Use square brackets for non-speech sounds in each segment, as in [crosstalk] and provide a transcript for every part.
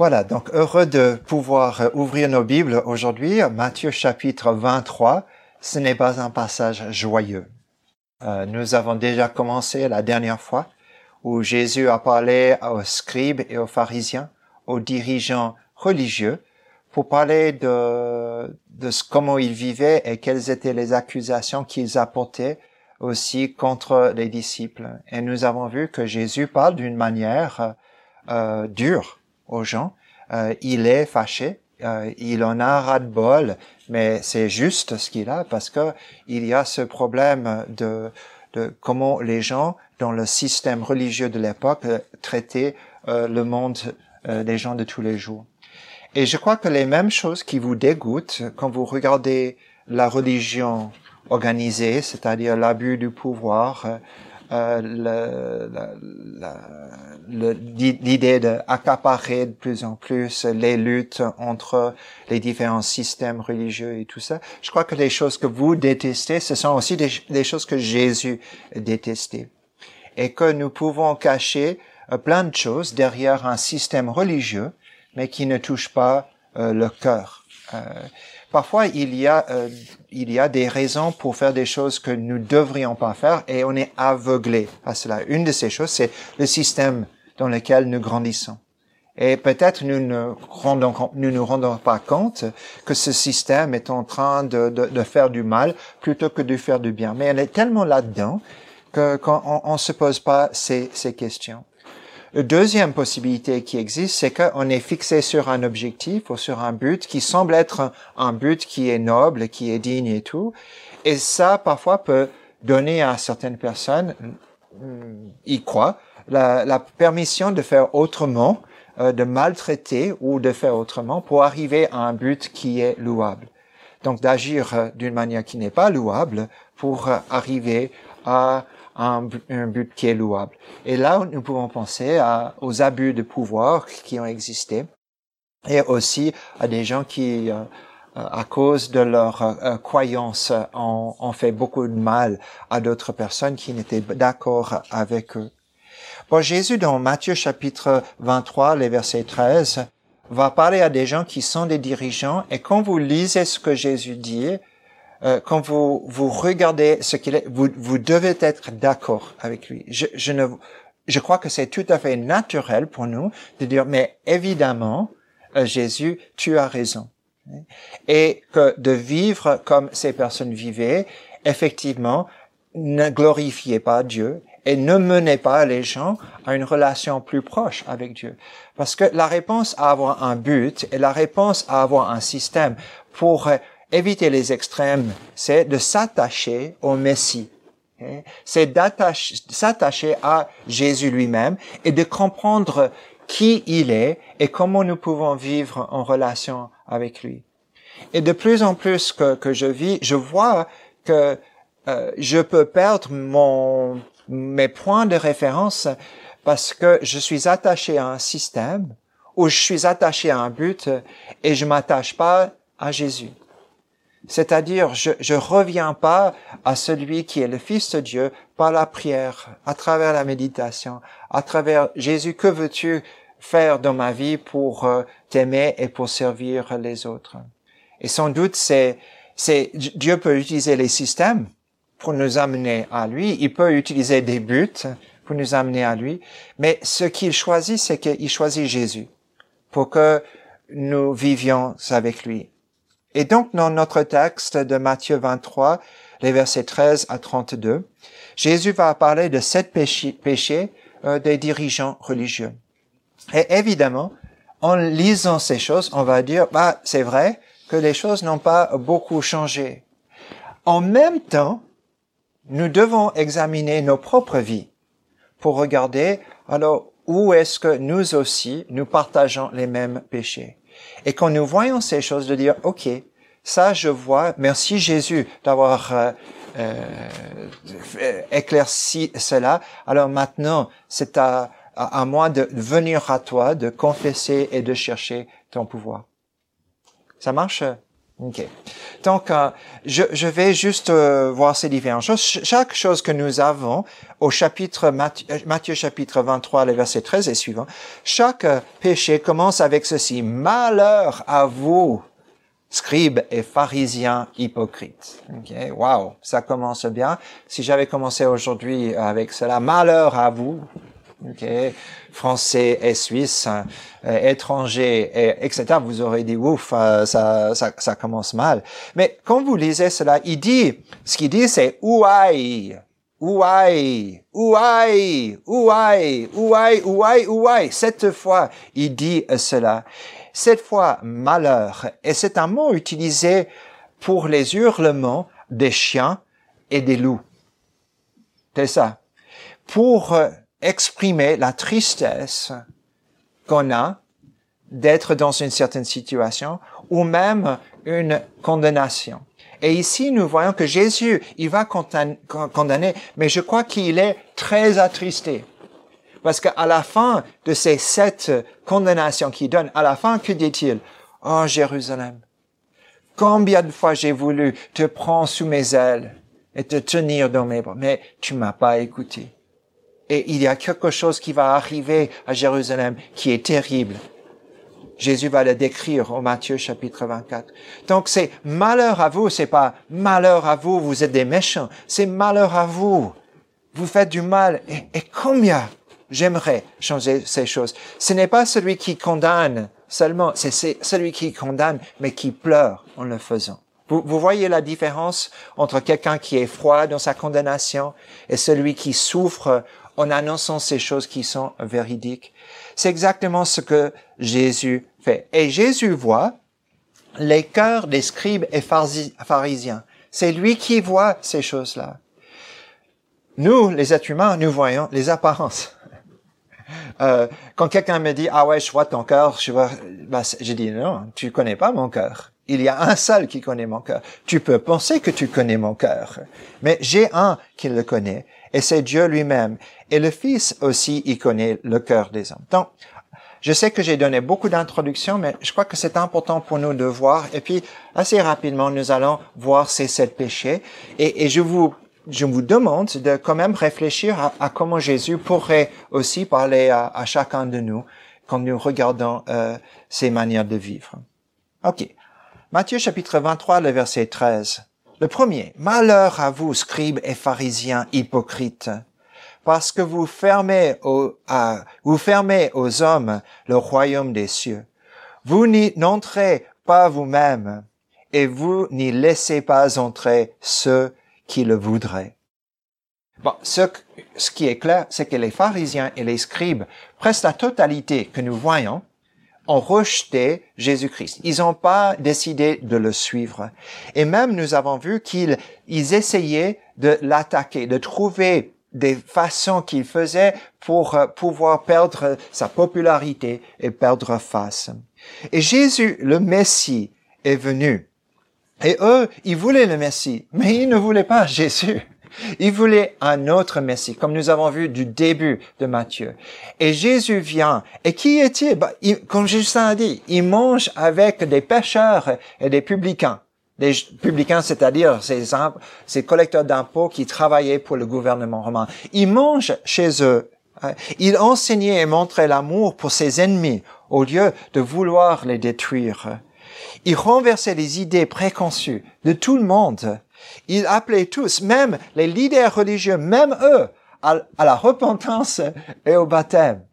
Voilà, donc heureux de pouvoir euh, ouvrir nos Bibles aujourd'hui. Matthieu chapitre 23, ce n'est pas un passage joyeux. Euh, nous avons déjà commencé la dernière fois où Jésus a parlé aux scribes et aux pharisiens, aux dirigeants religieux, pour parler de, de comment ils vivaient et quelles étaient les accusations qu'ils apportaient aussi contre les disciples. Et nous avons vu que Jésus parle d'une manière euh, dure aux gens. Euh, il est fâché, euh, il en a ras-de-bol, mais c'est juste ce qu'il a parce que il y a ce problème de, de comment les gens dans le système religieux de l'époque euh, traitaient le monde des gens de tous les jours. Et je crois que les mêmes choses qui vous dégoûtent quand vous regardez la religion organisée, c'est-à-dire l'abus du pouvoir, euh, l'idée d'accaparer de plus en plus les luttes entre les différents systèmes religieux et tout ça. Je crois que les choses que vous détestez, ce sont aussi des, choses que Jésus détestait. Et que nous pouvons cacher euh, plein de choses derrière un système religieux, mais qui ne touche pas euh, le cœur. Euh, Parfois, il y a, euh, il y a des raisons pour faire des choses que nous devrions pas faire et on est aveuglé à cela. Une de ces choses, c'est le système dans lequel nous grandissons. Et peut-être nous ne rendons, nous rendons pas compte que ce système est en train de, de, de faire du mal plutôt que de faire du bien. Mais elle est tellement là-dedans que qu'on on, se pose pas ces, ces questions. La deuxième possibilité qui existe, c'est qu'on est fixé sur un objectif ou sur un but qui semble être un but qui est noble, qui est digne et tout. Et ça, parfois, peut donner à certaines personnes, mm, y croient, la, permission de faire autrement, euh, de maltraiter ou de faire autrement pour arriver à un but qui est louable. Donc d'agir euh, d'une manière qui n'est pas louable pour euh, arriver à un, but qui est louable. Et là, nous pouvons penser à, aux abus de pouvoir qui ont existé et aussi à des gens qui, euh, à cause de leur euh, croyance, ont, ont, fait beaucoup de mal à d'autres personnes qui n'étaient d'accord avec eux. Bon, Jésus, dans Matthieu chapitre 23, les versets 13, va parler à des gens qui sont des dirigeants et quand vous lisez ce que Jésus dit, euh, quand vous vous regardez ce qu'il est, vous, vous devez être d'accord avec lui. Je, je ne, je crois que c'est tout à fait naturel pour nous de dire, mais évidemment, euh, Jésus, tu as raison. Et que de vivre comme ces personnes vivaient, effectivement, ne glorifiez pas Dieu et ne menez pas les gens à une relation plus proche avec Dieu. Parce que la réponse à avoir un but et la réponse à avoir un système pour éviter les extrêmes, c'est de s'attacher au Messie. Hein? C'est s'attacher à Jésus lui-même et de comprendre qui il est et comment nous pouvons vivre en relation avec lui. Et de plus en plus que, que je vis, je vois que euh, je peux perdre mon, mes points de référence parce que je suis attaché à un système ou je suis attaché à un but et je m'attache pas à Jésus. C'est-à-dire, je ne reviens pas à celui qui est le Fils de Dieu par la prière, à travers la méditation, à travers Jésus, que veux-tu faire dans ma vie pour euh, t'aimer et pour servir les autres? Et sans doute, c'est, c'est, Dieu peut utiliser les systèmes pour nous amener à lui. Il peut utiliser des buts pour nous amener à lui. Mais ce qu'il choisit, c'est qu'il choisit Jésus pour que nous vivions avec lui. Et donc, dans notre texte de Matthieu 23, les versets 13 à 32, Jésus va parler de sept péchés, euh, des dirigeants religieux. Et évidemment, en lisant ces choses, on va dire, bah, c'est vrai que les choses n'ont pas beaucoup changé. En même temps, nous devons examiner nos propres vies pour regarder, alors, où est-ce que nous aussi, nous partageons les mêmes péchés. Et quand nous voyons ces choses, de dire, OK, ça je vois, merci Jésus d'avoir euh, euh, éclairci cela. Alors maintenant, c'est à, à, moi de venir à toi, de confesser et de chercher ton pouvoir. Ça marche? Ok. Donc, euh, je, je, vais juste euh, voir ces différentes choses. chaque chose que nous avons au chapitre Matthieu, euh, Matthieu chapitre 23, le verset 13 et suivant, chaque péché commence avec ceci. Malheur à vous, scribes et pharisiens hypocrites. Ok, wow, ça commence bien. Si j'avais commencé aujourd'hui avec cela, malheur à vous, ok, français et suisse, euh, étranger, et, etc. Vous aurez dit ouf, euh, ça, ça, ça commence mal. Mais quand vous lisez cela, il dit, ce qu'il dit, c'est ouaï, ouaï, ouaï, ouaï, ouaï, ouaï, ouaï. Cette fois, il dit cela. Cette fois, malheur. Et c'est un mot utilisé pour les hurlements des chiens et des loups. C'est ça. Pour euh, exprimer la tristesse qu'on a d'être dans une certaine situation ou même une condamnation. Et ici, nous voyons que Jésus, il va condamner, mais je crois qu'il est très attristé. Parce qu'à la fin de ces sept condamnations qu'il donne, à la fin, que dit-il? Oh, Jérusalem, combien de fois j'ai voulu te prendre sous mes ailes et te tenir dans mes bras, mais tu m'as pas écouté. Et il y a quelque chose qui va arriver à Jérusalem qui est terrible. Jésus va le décrire au Matthieu chapitre 24. Donc c'est malheur à vous, c'est pas malheur à vous, vous êtes des méchants, c'est malheur à vous. Vous faites du mal. Et, combien j'aimerais changer ces choses? Ce n'est pas celui qui condamne seulement, c'est celui qui condamne, mais qui pleure en le faisant. Vous voyez la différence entre quelqu'un qui est froid dans sa condamnation et celui qui souffre en annonçant ces choses qui sont véridiques. C'est exactement ce que Jésus fait. Et Jésus voit les cœurs des scribes et pharisiens. C'est lui qui voit ces choses-là. Nous, les êtres humains, nous voyons les apparences. [laughs] Euh, quand quelqu'un me dit ah ouais je vois ton cœur, je vois, bah, je dis non, tu connais pas mon cœur. Il y a un seul qui connaît mon cœur. Tu peux penser que tu connais mon cœur, mais j'ai un qui le connaît et c'est Dieu lui-même. Et le Fils aussi, il connaît le cœur des hommes. Donc, je sais que j'ai donné beaucoup d'introductions, mais je crois que c'est important pour nous de voir. Et puis, assez rapidement, nous allons voir ces sept péchés. Et, et je vous je vous demande de quand même réfléchir à, comment Jésus pourrait aussi parler à, à, chacun de nous quand nous regardons euh, ces manières de vivre. Ok. Matthieu chapitre 23, le verset 13. Le premier, Malheur à vous, scribes et pharisiens hypocrites, parce que vous fermez, aux, vous fermez aux hommes le royaume des cieux. Vous n'y n'entrez pas vous-même, et vous n'y laissez pas entrer ceux qui le voudraient. Bon, ce, ce qui est clair, c'est que les pharisiens et les scribes, presque la totalité que nous voyons, ont rejeté Jésus-Christ. Ils n'ont pas décidé de le suivre. Et même nous avons vu qu'ils ils essayaient de l'attaquer, de trouver des façons qu'ils faisaient pour euh, pouvoir perdre sa popularité et perdre face. Et Jésus, le Messie, est venu. Et eux, ils voulaient le Messie, mais ils ne voulaient pas Jésus. Il voulait un autre Messie, comme nous avons vu du début de Matthieu. Et Jésus vient. Et qui est-il? Bah, Comme Jésus a dit, il mange avec des pêcheurs et des publicains. Des publicains, c'est-à-dire ces, ces collecteurs d'impôts qui travaillaient pour le gouvernement romain. Il mange chez eux. Il enseignait et montrait l'amour pour ses ennemis au lieu de vouloir les détruire. Il renversait les idées préconçues de tout le monde il appelait tous, même les leaders religieux, même eux, à, la repentance et au baptême.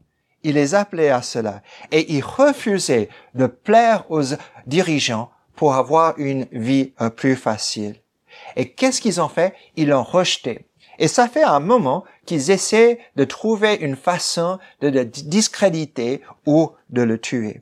Il les appelait à cela. Et il refusait de plaire aux dirigeants pour avoir une vie euh, plus facile. Et qu'est-ce qu'ils ont fait? Ils l'ont rejeté. Et ça fait un moment qu'ils essaient de trouver une façon de le discréditer ou de le tuer.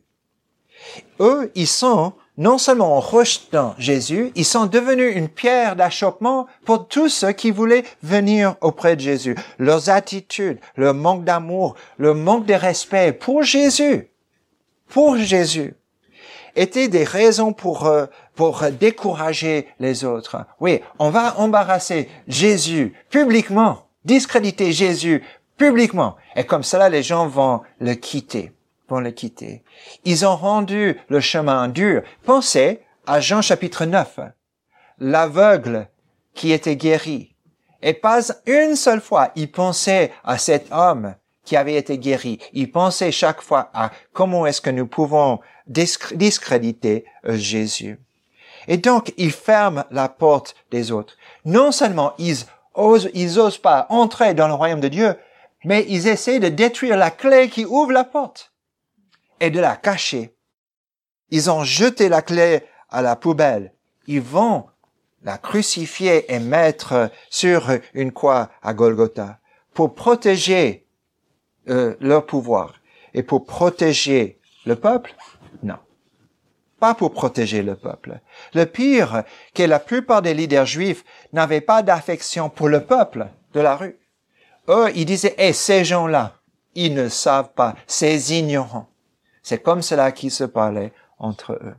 Eux, ils sont non seulement en rejetant Jésus, ils sont devenus une pierre d'achoppement pour tous ceux qui voulaient venir auprès de Jésus. Leurs attitudes, leur manque d'amour, leur manque de respect pour Jésus, pour Jésus, étaient des raisons pour, euh, pour décourager les autres. Oui, on va embarrasser Jésus publiquement, discréditer Jésus publiquement. Et comme cela, les gens vont le quitter vont le quitter. Ils ont rendu le chemin dur. Pensez à Jean chapitre 9, l'aveugle qui était guéri. Et pas une seule fois, il pensait à cet homme qui avait été guéri. Il pensait chaque fois à comment est-ce que nous pouvons discréditer euh, Jésus. Et donc, il ferme la porte des autres. Non seulement ils osent, ils osent pas entrer dans le royaume de Dieu, mais ils essaient de détruire la clé qui ouvre la porte et de la cacher. Ils ont jeté la clé à la poubelle. Ils vont la crucifier et mettre sur une croix à Golgotha pour protéger euh, leur pouvoir et pour protéger le peuple Non. Pas pour protéger le peuple. Le pire, que la plupart des leaders juifs n'avaient pas d'affection pour le peuple de la rue. Eux, ils disaient, eh, ces gens-là, ils ne savent pas, ces ignorants. C'est comme cela qu'ils se parlaient entre eux.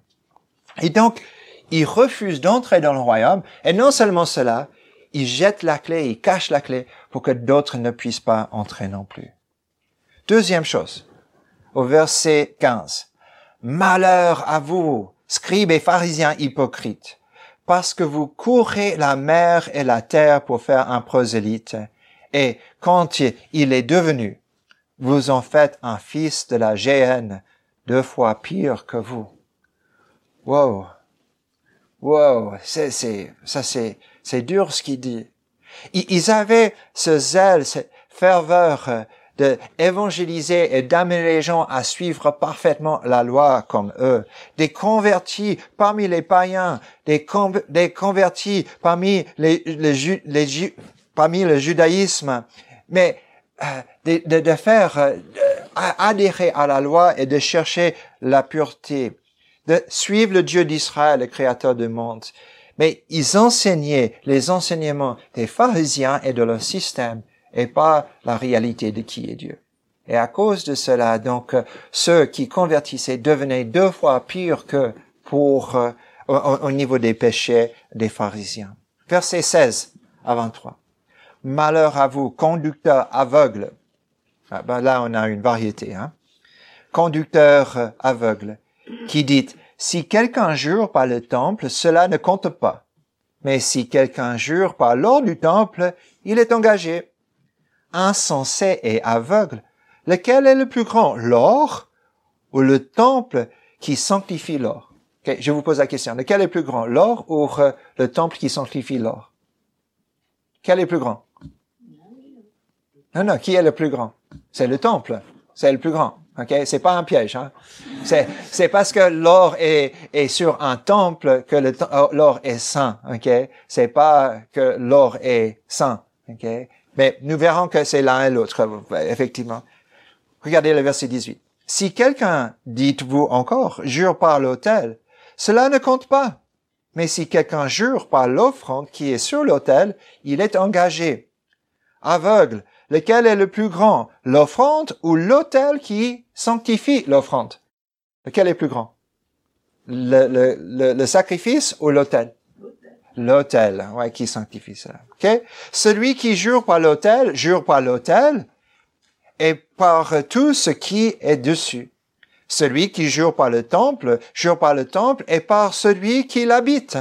Et donc, ils refusent d'entrer dans le royaume, et non seulement cela, ils jettent la clé, ils cachent la clé pour que d'autres ne puissent pas entrer non plus. Deuxième chose, au verset 15. Malheur à vous, scribes et pharisiens hypocrites, parce que vous courez la mer et la terre pour faire un prosélyte, et quand il est devenu, vous en faites un fils de la géhenne, deux fois pire que vous. Wow. Wow. C'est, c'est, ça c'est, c'est dur ce qu'il dit. Ils avaient ce zèle, cette ferveur de évangéliser et d'amener les gens à suivre parfaitement la loi comme eux, des convertis parmi les païens, des, convertis parmi les, parmi le judaïsme, mais euh, de, de, faire euh, adhérer à la loi et de chercher la pureté, de suivre le Dieu d'Israël, le Créateur du monde. Mais ils enseignaient les enseignements des pharisiens et de leur système et pas la réalité de qui est Dieu. Et à cause de cela, donc, ceux qui convertissaient devenaient deux fois pires que pour, euh, au, niveau des péchés des pharisiens. Verset 16 à 23. Malheur à vous, conducteurs aveugles. Ah, ben là, on a une variété. Hein? Conducteur aveugle, qui dit, si quelqu'un jure par le temple, cela ne compte pas. Mais si quelqu'un jure par l'or du temple, il est engagé insensé et aveugle, lequel est le plus grand, l'or ou le temple qui sanctifie l'or? Je vous pose la question, lequel est le plus grand, l'or ou euh, le temple qui sanctifie l'or? Quel est le plus grand? Non, non, qui est le plus grand? C'est le temple, c'est le plus grand. Ok, c'est pas un piège. Hein? C'est parce que l'or est sur un temple que l'or est saint. Ok, c'est pas que l'or est saint. Ok, mais nous verrons que c'est l'un et l'autre, effectivement. Regardez le verset 18. Si quelqu'un, dites-vous encore, jure par l'autel, cela ne compte pas. Mais si quelqu'un jure par l'offrande qui est sur l'autel, il est engagé. Aveugle, lequel est le plus grand, l'offrande ou l'autel qui sanctifie l'offrande? Lequel est plus grand? Le, le sacrifice ou l'autel? L'autel, ouais, qui sanctifie ça. Ok? Celui qui jure par l'autel, jure par l'autel et par tout ce qui est dessus. Celui qui jure par le temple, jure par le temple et par celui qui l'habite.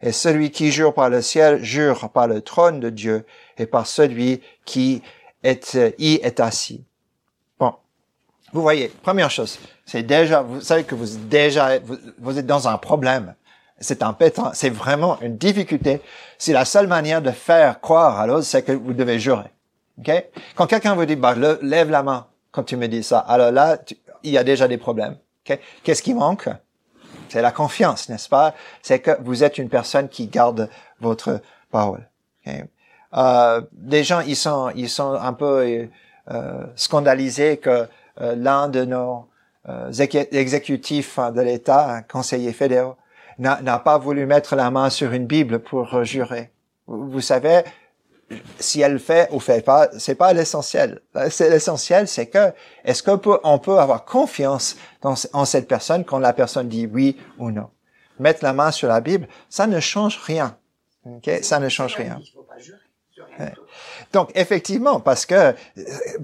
Et celui qui jure par le ciel, jure par le trône de Dieu et par celui qui est, y est assis. Bon. Vous voyez, première chose, c'est déjà, vous savez que vous déjà, vous êtes dans un problème c'est embêtant, c'est vraiment une difficulté. C'est la seule manière de faire croire à l'autre, c'est que vous devez jurer. Okay? Quand quelqu'un vous dit, bah, lève la main quand tu me dis ça, alors là, il y a déjà des problèmes. Okay? Qu'est-ce qui manque? C'est la confiance, n'est-ce pas? C'est que vous êtes une personne qui garde votre parole. Okay? Euh, des gens, ils sont, ils sont un peu euh, scandalisés que euh, l'un de nos euh, exécutifs de l'État, conseiller fédéral, n'a pas voulu mettre la main sur une Bible pour jurer. Vous savez, si elle fait ou fait pas, c'est pas l'essentiel. C'est l'essentiel, c'est que est-ce qu'on peut, on peut avoir confiance dans, en cette personne quand la personne dit oui ou non? Mettre la main sur la Bible, ça ne change rien. Ok, ça ne change rien. Donc, effectivement, parce que, euh,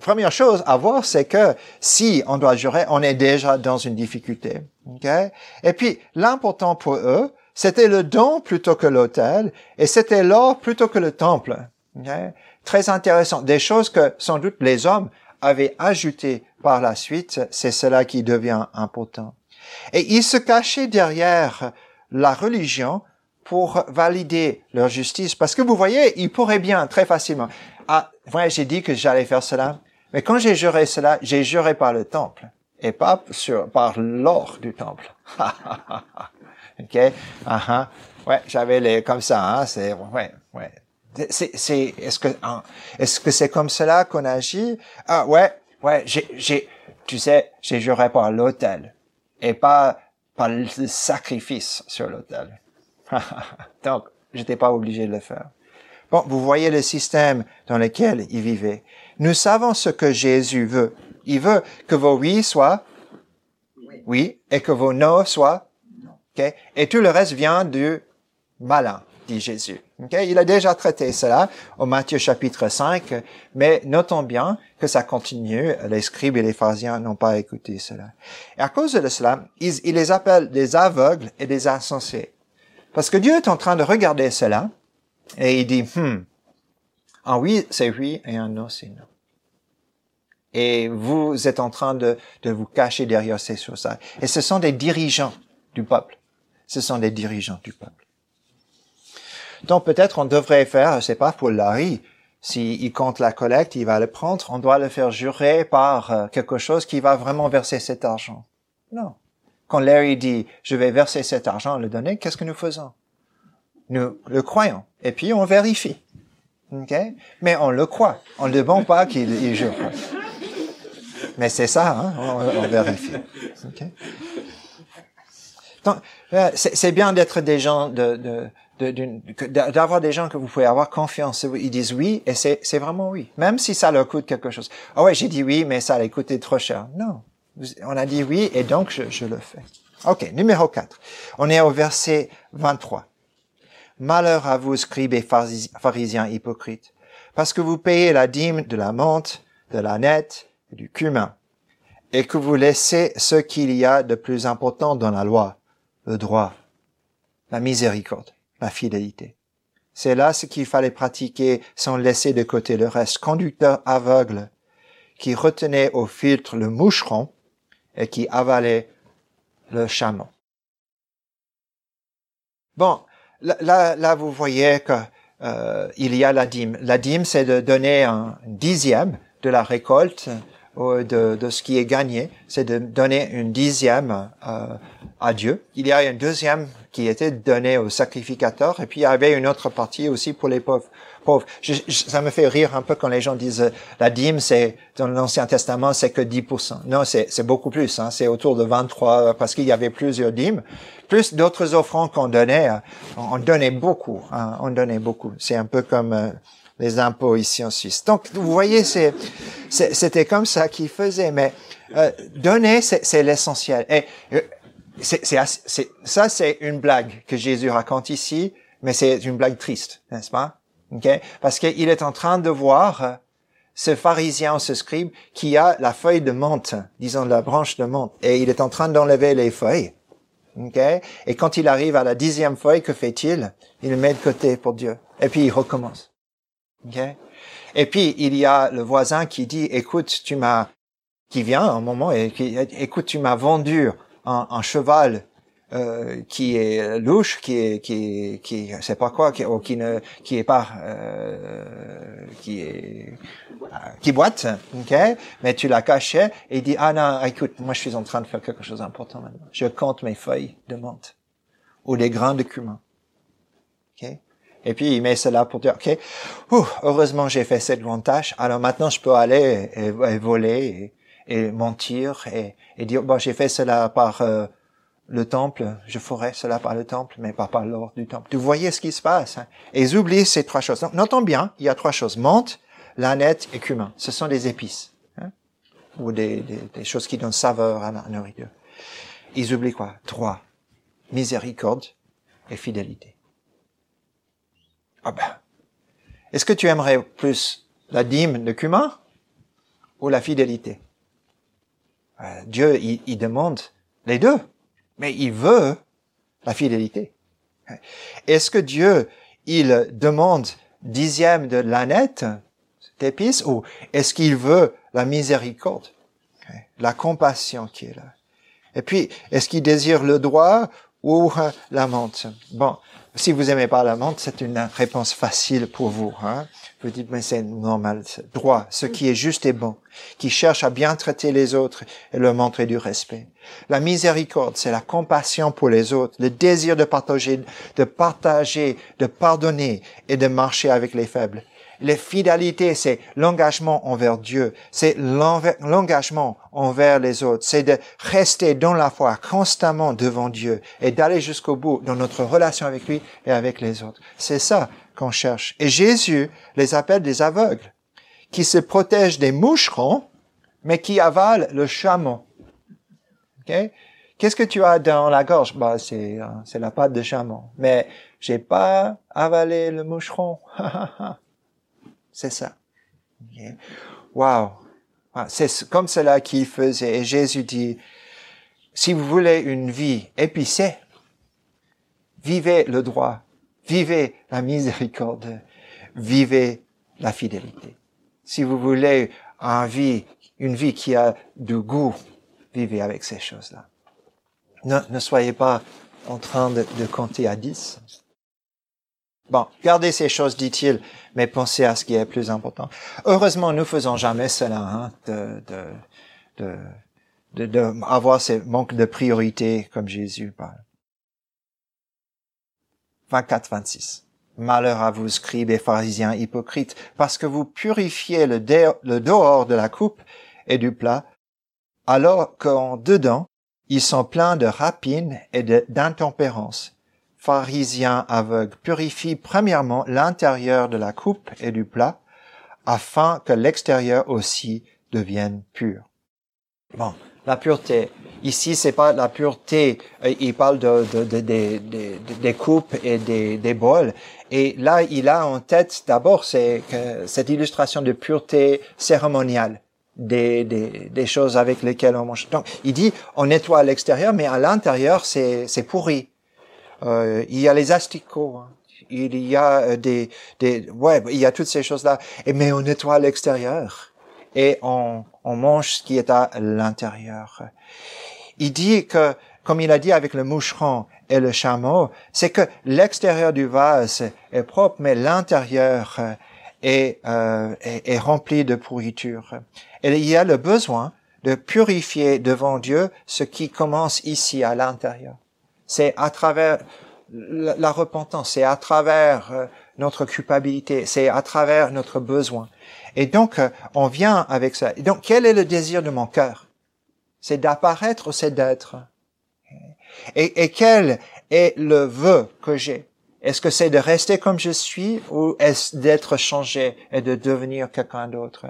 première chose à voir, c'est que si on doit jurer, on est déjà dans une difficulté. Okay? Et puis, l'important pour eux, c'était le don plutôt que l'autel, et c'était l'or plutôt que le temple. Okay? Très intéressant. Des choses que, sans doute, les hommes avaient ajoutées par la suite, c'est cela qui devient important. Et ils se cachaient derrière la religion pour valider leur justice. Parce que vous voyez, ils pourraient bien très facilement. Ah, ouais, j'ai dit que j'allais faire cela. Mais quand j'ai juré cela, j'ai juré par le temple et pas sur, par l'or du temple. [laughs] ok, uh -huh. ouais, j'avais les comme ça, hein, c'est ouais, ouais. C'est, c'est, est-ce que, hein, est-ce que c'est comme cela qu'on agit? Ah ouais, ouais, j'ai, j'ai, tu sais, j'ai juré par l'autel et pas par le sacrifice sur l'autel. [laughs] Donc, j'étais pas obligé de le faire. Bon, vous voyez le système dans lequel il vivait. Nous savons ce que Jésus veut. Il veut que vos oui soient oui, et que vos non soient okay? Et tout le reste vient du malin, dit Jésus. Okay? Il a déjà traité cela au Matthieu chapitre 5, mais notons bien que ça continue. Les scribes et les pharisiens n'ont pas écouté cela. Et à cause de cela, il, il les appelle des aveugles et des insensés. Parce que Dieu est en train de regarder cela et il dit, hmm, un oui, c'est oui et un non, c'est non. Et vous êtes en train de, de vous cacher derrière ces choses-là. Et ce sont des dirigeants du peuple. Ce sont des dirigeants du peuple. Donc peut-être on devrait faire, je sais pas, pour Larry, s'il compte la collecte, il va le prendre, on doit le faire jurer par euh, quelque chose qui va vraiment verser cet argent. Non. Quand Larry dit, je vais verser cet argent, le donner, qu'est-ce que nous faisons? Nous le croyons. Et puis, on vérifie. Okay? Mais on le croit. On ne demande pas qu'il jure. Mais c'est ça, hein? on, vérifie. Okay? Donc, euh, c'est bien d'être des gens de, de d'avoir des gens que vous pouvez avoir confiance. Ils disent oui et c'est vraiment oui. Même si ça leur coûte quelque chose. Ah ouais, j'ai dit oui, mais ça allait coûter trop cher. Non. On a dit oui et donc je, je le fais. Ok, numéro 4. On est au verset 23. Malheur à vous, scribes et pharisiens hypocrites, parce que vous payez la dîme de la menthe, de la nette et du cumin, et que vous laissez ce qu'il y a de plus important dans la loi, le droit, la miséricorde, la fidélité. C'est là ce qu'il fallait pratiquer sans laisser de côté le reste. Conducteur aveugle qui retenait au filtre le moucheron et qui avalait le chameau. Bon, là, là, vous voyez que euh, il y a la dîme. La dîme, c'est de donner un dixième de la récolte ou de, de ce qui est gagné. C'est de donner une dixième euh, à Dieu. Il y a une deuxième qui était donnée au sacrificateur, et puis il y avait une autre partie aussi pour les pauvres. Pauvres. ça me fait rire un peu quand les gens disent euh, la dîme, c'est dans l'Ancien Testament, c'est que 10%. Non, c'est beaucoup plus. Hein, c'est autour de 23 parce qu'il y avait plusieurs dîmes plus d'autres offrandes qu'on donnait, hein. on donnait beaucoup, hein, on donnait beaucoup. C'est un peu comme euh, les impôts ici en Suisse. Donc, vous voyez, c'était comme ça qu'ils faisaient. Mais euh, donner, c'est l'essentiel. Et euh, c'est, ça, c'est une blague que Jésus raconte ici, mais c'est une blague triste, n'est-ce pas? Okay? Parce qu'il est en train de voir ce pharisien, ce scribe, qui a la feuille de menthe, disons la branche de menthe, et il est en train d'enlever les feuilles. Okay? Et quand il arrive à la dixième feuille, que fait-il? Il le met de côté pour Dieu. Et puis il recommence. Okay? Et puis il y a le voisin qui dit, écoute, tu m'as, qui vient un moment et qui, écoute, tu m'as vendu un cheval euh, qui est louche, qui est qui qui c'est pas quoi, qui, qui ne qui est pas euh, qui est qui boite, ok, mais tu l'as caché et il dit ah non écoute moi je suis en train de faire quelque chose d'important maintenant, je compte mes feuilles de menthe ou des grains de cumin, ok? Et puis il met cela pour dire, ok, heureusement j'ai fait cette grande tâche. Alors maintenant je peux aller et, voler et, mentir et, et dire bon j'ai fait cela par euh, le temple, je ferai cela par le temple, mais pas par l'ordre du temple. Vous voyez ce qui se passe. Hein? Et ils oublient ces trois choses. Donc, notons bien, il y a trois choses. Menthe, lanette et cumin. Ce sont des épices. Hein? Ou des, des, choses qui donnent saveur à la nourriture. Ils oublient quoi? Trois. Miséricorde et fidélité. Ah ben. Est-ce que tu aimerais plus la dîme de cumin ou la fidélité? Euh, Dieu, il, demande les deux, mais il veut la fidélité. Est-ce que Dieu, il demande dixième de l'aneth, d'épices, ou est-ce qu'il veut la miséricorde, la compassion qui est là Et puis, est-ce qu'il désire le droit ou la menthe Bon, si vous aimez pas la c'est une réponse facile pour vous. Hein? Vous dites, mais c'est normal, droit, ce qui est juste et bon, qui cherche à bien traiter les autres et leur montrer du respect. La miséricorde, c'est la compassion pour les autres, le désir de partager, de partager, de pardonner et de marcher avec les faibles. La fidélité, c'est l'engagement envers Dieu, c'est l'engagement envers les autres, c'est de rester dans la foi constamment devant Dieu et d'aller jusqu'au bout dans notre relation avec lui et avec les autres. C'est ça qu'on cherche. Et Jésus les appelle des aveugles, qui se protègent des moucherons, mais qui avalent le chameau. Qu'est-ce que tu as dans la gorge? Bah, c'est c'est la pâte de chameau. Mais j'ai pas avalé le moucheron. [laughs] C'est ça. Wow. C'est comme cela qu'il faisait. Et Jésus dit, si vous voulez une vie épicée, vivez le droit, vivez la miséricorde, vivez la fidélité. Si vous voulez une vie, une vie qui a du goût, vivez avec ces choses-là. Ne, ne soyez pas en train de, de compter à dix. Bon, gardez ces choses, dit-il, mais pensez à ce qui est plus important. Heureusement, nous faisons jamais cela, hein, de, de, de, de, avoir ces manques de priorité comme Jésus parle. 24, 26. Malheur à vous, scribes et pharisiens hypocrites, parce que vous purifiez le, le dehors de la coupe et du plat, alors qu'en dedans, ils sont pleins de rapines et d'intempérance pharisien aveugle, purifie premièrement l'intérieur de la coupe et du plat, afin que l'extérieur aussi devienne pur. Bon, la pureté. Ici, c'est pas la pureté. Euh, il parle de, de, des coupes et des, des bols. Et là, il a en tête d'abord c'est cette illustration de pureté cérémoniale. Des, des, des, choses avec lesquelles on mange. Donc, il dit, on nettoie l'extérieur, mais à l'intérieur, c'est pourri. Euh, il y a les asticots, hein. il y a euh, des, des, ouais, il y a toutes ces choses-là. Et mais on nettoie l'extérieur et on, on mange ce qui est à l'intérieur. Il dit que, comme il a dit avec le moucheron et le chameau, c'est que l'extérieur du vase est propre, mais l'intérieur est, euh, est, est rempli de pourriture. Et il y a le besoin de purifier devant Dieu ce qui commence ici à l'intérieur. C'est à travers la, repentance, c'est à travers euh, notre culpabilité, c'est à travers notre besoin. Et donc, euh, on vient avec ça. Et donc, quel est le désir de mon cœur? C'est d'apparaître ou c'est d'être? Et, et quel est le vœu que j'ai? Est-ce que c'est de rester comme je suis ou est-ce d'être changé et de devenir quelqu'un d'autre?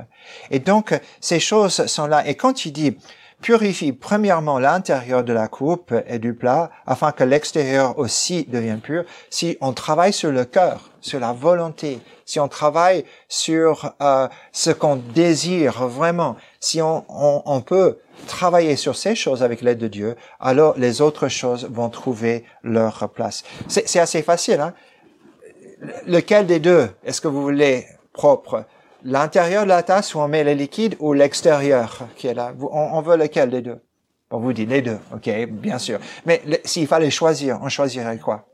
Et donc, ces choses sont là. Et quand il dit purifie premièrement l'intérieur de la coupe et du plat afin que l'extérieur aussi devienne pur. Si on travaille sur le cœur, sur la volonté, si on travaille sur euh, ce qu'on désire vraiment, si on, on, peut travailler sur ces choses avec l'aide de Dieu, alors les autres choses vont trouver leur place. C'est assez facile. Hein? Lequel des deux est-ce que vous voulez propre? L'intérieur de la tasse où on met le liquide ou l'extérieur qui est là? On, veut lequel des deux? On vous dit les deux, ok, bien sûr. Mais s'il fallait choisir, on choisirait quoi?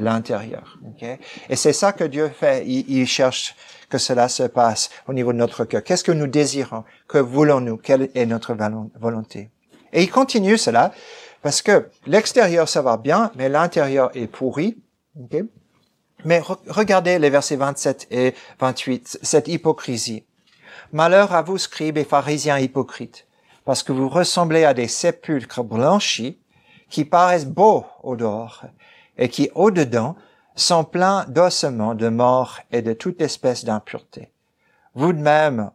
L'intérieur, ok. Et c'est ça que Dieu fait. Il, cherche que cela se passe au niveau de notre cœur. Qu'est-ce que nous désirons? Que voulons-nous? Quelle est notre volonté? Et il continue cela parce que l'extérieur ça va bien, mais l'intérieur est pourri. Mais regardez les versets 27 et 28, cette hypocrisie. Malheur à vous, scribes et pharisiens hypocrites, parce que vous ressemblez à des sépulcres blanchis qui paraissent beaux au dehors et qui au dedans sont pleins d'ossements, de mort et de toute espèce d'impureté. Vous de même,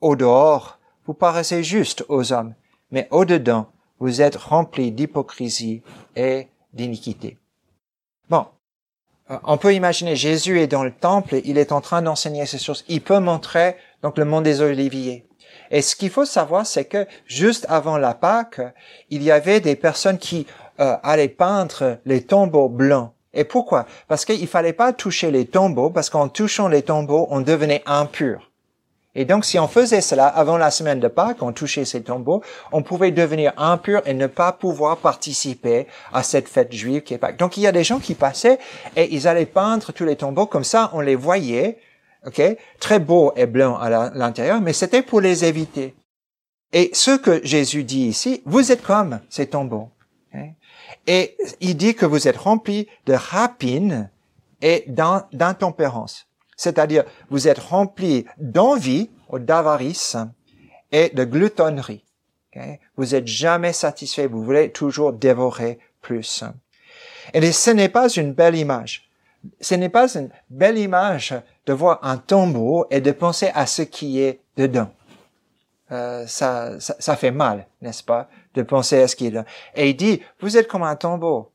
au dehors, vous paraissez juste aux hommes, mais au dedans, vous êtes remplis d'hypocrisie et d'iniquité. Bon, on peut imaginer Jésus est dans le temple, il est en train d'enseigner ces choses. Il peut montrer donc le monde des oliviers. Et ce qu'il faut savoir, c'est que juste avant la Pâque, il y avait des personnes qui euh, allaient peindre les tombeaux blancs. Et pourquoi? Parce qu'il fallait pas toucher les tombeaux, parce qu'en touchant les tombeaux, on devenait impur. Et donc, si on faisait cela avant la semaine de Pâques, on touchait ces tombeaux, on pouvait devenir impur et ne pas pouvoir participer à cette fête juive qui est Pâques. Donc, il y a des gens qui passaient et ils allaient peindre tous les tombeaux comme ça, on les voyait, ok, très beau et blanc à l'intérieur, mais c'était pour les éviter. Et ce que Jésus dit ici, vous êtes comme ces tombeaux. Et il dit que vous êtes remplis de rapine et d'intempérance. C'est-à-dire, vous êtes remplis d'envie ou d'avarice et de gloutonnerie. Vous êtes jamais satisfait, vous voulez toujours dévorer plus. Et ce n'est pas une belle image. Ce n'est pas une belle image de voir un tombeau et de penser à ce qui est dedans. Euh, ça, ça, ça, fait mal, n'est-ce pas, de penser à ce qui est là. Et il dit, vous êtes comme un tombeau,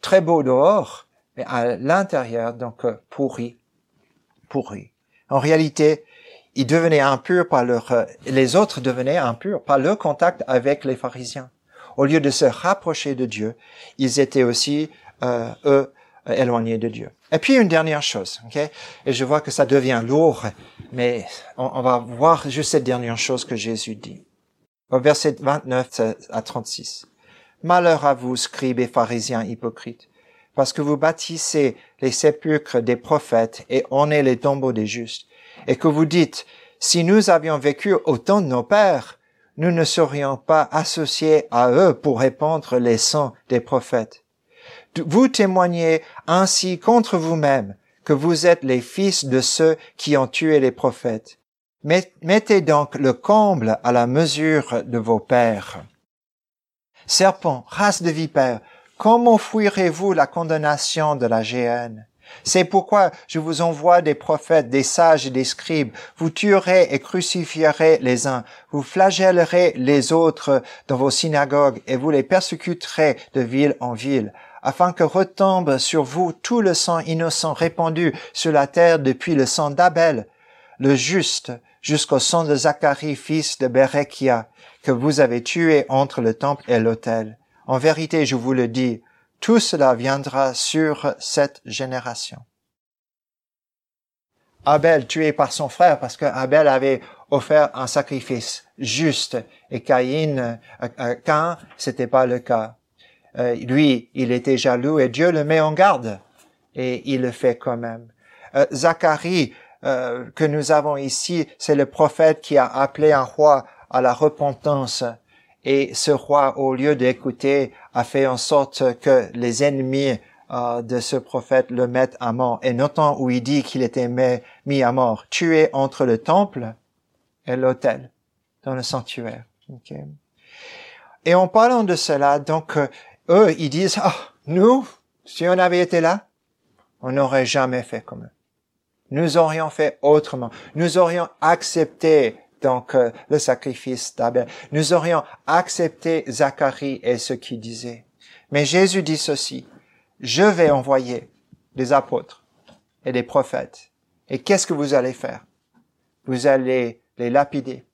très beau dehors, mais à l'intérieur, donc euh, pourri, pourri. En réalité, ils devenaient impurs par leur, euh, les autres devenaient impurs par leur contact avec les pharisiens. Au lieu de se rapprocher de Dieu, ils étaient aussi, euh, eux, éloignés de Dieu. Et puis une dernière chose, ok? Et je vois que ça devient lourd, mais on, on, va voir juste cette dernière chose que Jésus dit. Au verset 29 à 36. Malheur à vous, scribes et pharisiens hypocrites, parce que vous bâtissez les sépulcres des prophètes et ornez les tombeaux des justes, et que vous dites, si nous avions vécu au temps de nos pères, nous ne serions pas associés à eux pour répandre les sangs des prophètes. Vous témoignez ainsi contre vous-même que vous êtes les fils de ceux qui ont tué les prophètes. Mettez donc le comble à la mesure de vos pères. Serpent, race de vipères, comment fuirez-vous la condamnation de la géhenne? C'est pourquoi je vous envoie des prophètes, des sages et des scribes. Vous tuerez et crucifierez les uns, vous flagellerez les autres dans vos synagogues et vous les persécuterez de ville en ville afin que retombe sur vous tout le sang innocent répandu sur la terre depuis le sang d'Abel, le juste, jusqu'au sang de Zacharie, fils de Berekia, que vous avez tué entre le temple et l'autel. En vérité, je vous le dis, tout cela viendra sur cette génération. Abel tué par son frère parce que Abel avait offert un sacrifice juste et Caïn, euh, euh, Cain, c'était pas le cas. Euh, lui, il était jaloux et Dieu le met en garde et il le fait quand même. Zacharie, que nous avons ici, c'est le prophète qui a appelé un roi à la repentance. Et ce roi, au lieu d'écouter, a fait en sorte que les ennemis de ce prophète le mettent à mort. Et notons où il dit qu'il était mis à mort, tué entre le temple et l'autel, dans le sanctuaire. Et en parlant de cela, donc, eux, ils disent, ah, nous, si on avait été là, on n'aurait jamais fait comme eux. Nous aurions fait autrement. Nous aurions accepté donc euh, le sacrifice d'Abel. Nous aurions accepté Zacharie et ce qu'il disait. Mais Jésus dit ceci, je vais envoyer des apôtres et des prophètes. Et qu'est-ce que vous allez faire? Vous allez les lapider,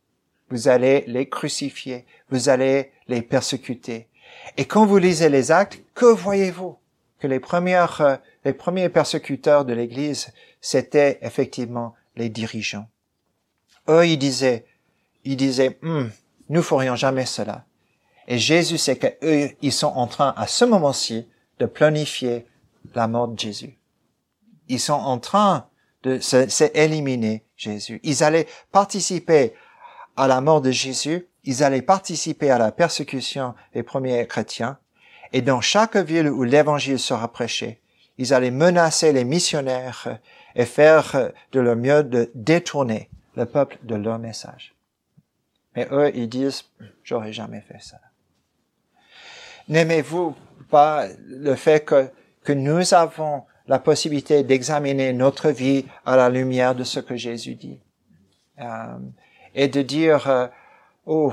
vous allez les crucifier, vous allez les persécuter, et quand vous lisez les actes, que voyez-vous? Que les premières, euh, les premiers persécuteurs de l'Église, c'était effectivement les dirigeants. Eux, ils disaient, ils disaient, hum, nous ferions jamais cela. Et Jésus sait qu'eux, ils sont en train, à ce moment-ci, de planifier la mort de Jésus. Ils sont en train de s'éliminer Jésus. Ils allaient participer à la mort de Jésus ils allaient participer à la persécution des premiers chrétiens, et dans chaque ville où l'évangile sera prêché, ils allaient menacer les missionnaires et faire de leur mieux de détourner le peuple de leur message. Mais eux, ils disent, j'aurais jamais fait ça. N'aimez-vous pas le fait que, que nous avons la possibilité d'examiner notre vie à la lumière de ce que Jésus dit? Euh, et de dire, euh, Oh,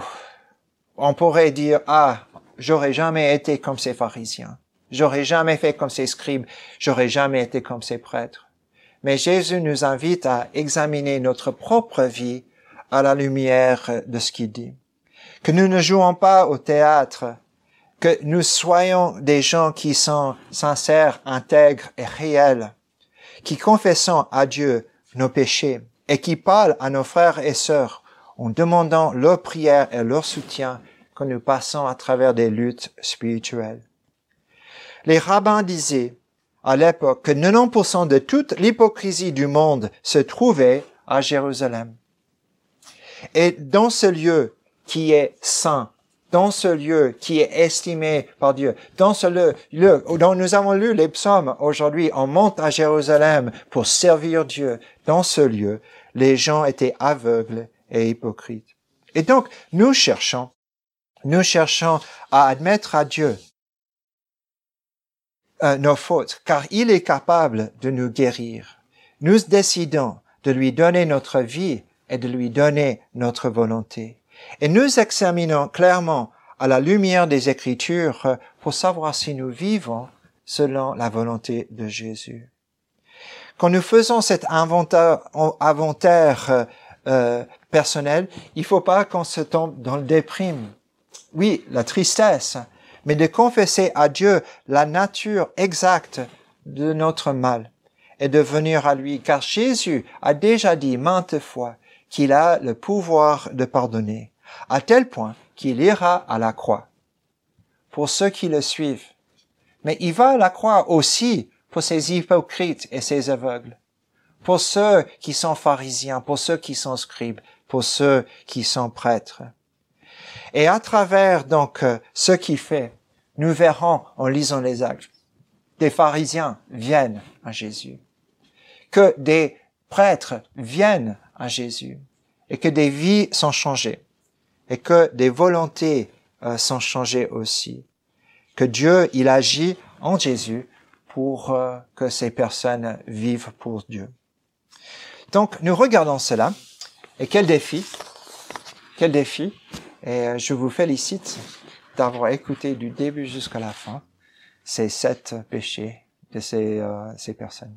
on pourrait dire, ah, j'aurais jamais été comme ces pharisiens. J'aurais jamais fait comme ces scribes. J'aurais jamais été comme ces prêtres. Mais Jésus nous invite à examiner notre propre vie à la lumière de ce qu'il dit. Que nous ne jouons pas au théâtre, que nous soyons des gens qui sont sincères, intègres et réels, qui confessons à Dieu nos péchés et qui parlent à nos frères et sœurs en demandant leur prière et leur soutien quand nous passons à travers des luttes spirituelles. Les rabbins disaient à l'époque que 90% de toute l'hypocrisie du monde se trouvait à Jérusalem. Et dans ce lieu qui est saint, dans ce lieu qui est estimé par Dieu, dans ce lieu, dont nous avons lu les psaumes aujourd'hui, on monte à Jérusalem pour servir Dieu. Dans ce lieu, les gens étaient aveugles et hypocrites. Et donc, nous cherchons, nous cherchons à admettre à Dieu euh, nos fautes, car il est capable de nous guérir. Nous décidons de lui donner notre vie et de lui donner notre volonté. Et nous examinons clairement à la lumière des Écritures pour savoir si nous vivons selon la volonté de Jésus. Quand nous faisons cet inventaire, euh, personnel, il faut pas qu'on se tombe dans le déprime. Oui, la tristesse, mais de confesser à Dieu la nature exacte de notre mal et de venir à lui, car Jésus a déjà dit maintes fois qu'il a le pouvoir de pardonner, à tel point qu'il ira à la croix pour ceux qui le suivent. Mais il va à la croix aussi pour ces hypocrites et ces aveugles, pour ceux qui sont pharisiens, pour ceux qui sont scribes, pour ceux qui sont prêtres. Et à travers donc euh, ce qu'il fait, nous verrons en lisant les actes, des pharisiens viennent à Jésus, que des prêtres viennent à Jésus, et que des vies sont changées, et que des volontés euh, sont changées aussi, que Dieu, il agit en Jésus pour euh, que ces personnes vivent pour Dieu. Donc, nous regardons cela, et quel défi, quel défi, et euh, je vous félicite d'avoir écouté du début jusqu'à la fin ces sept péchés de ces, euh, ces personnes.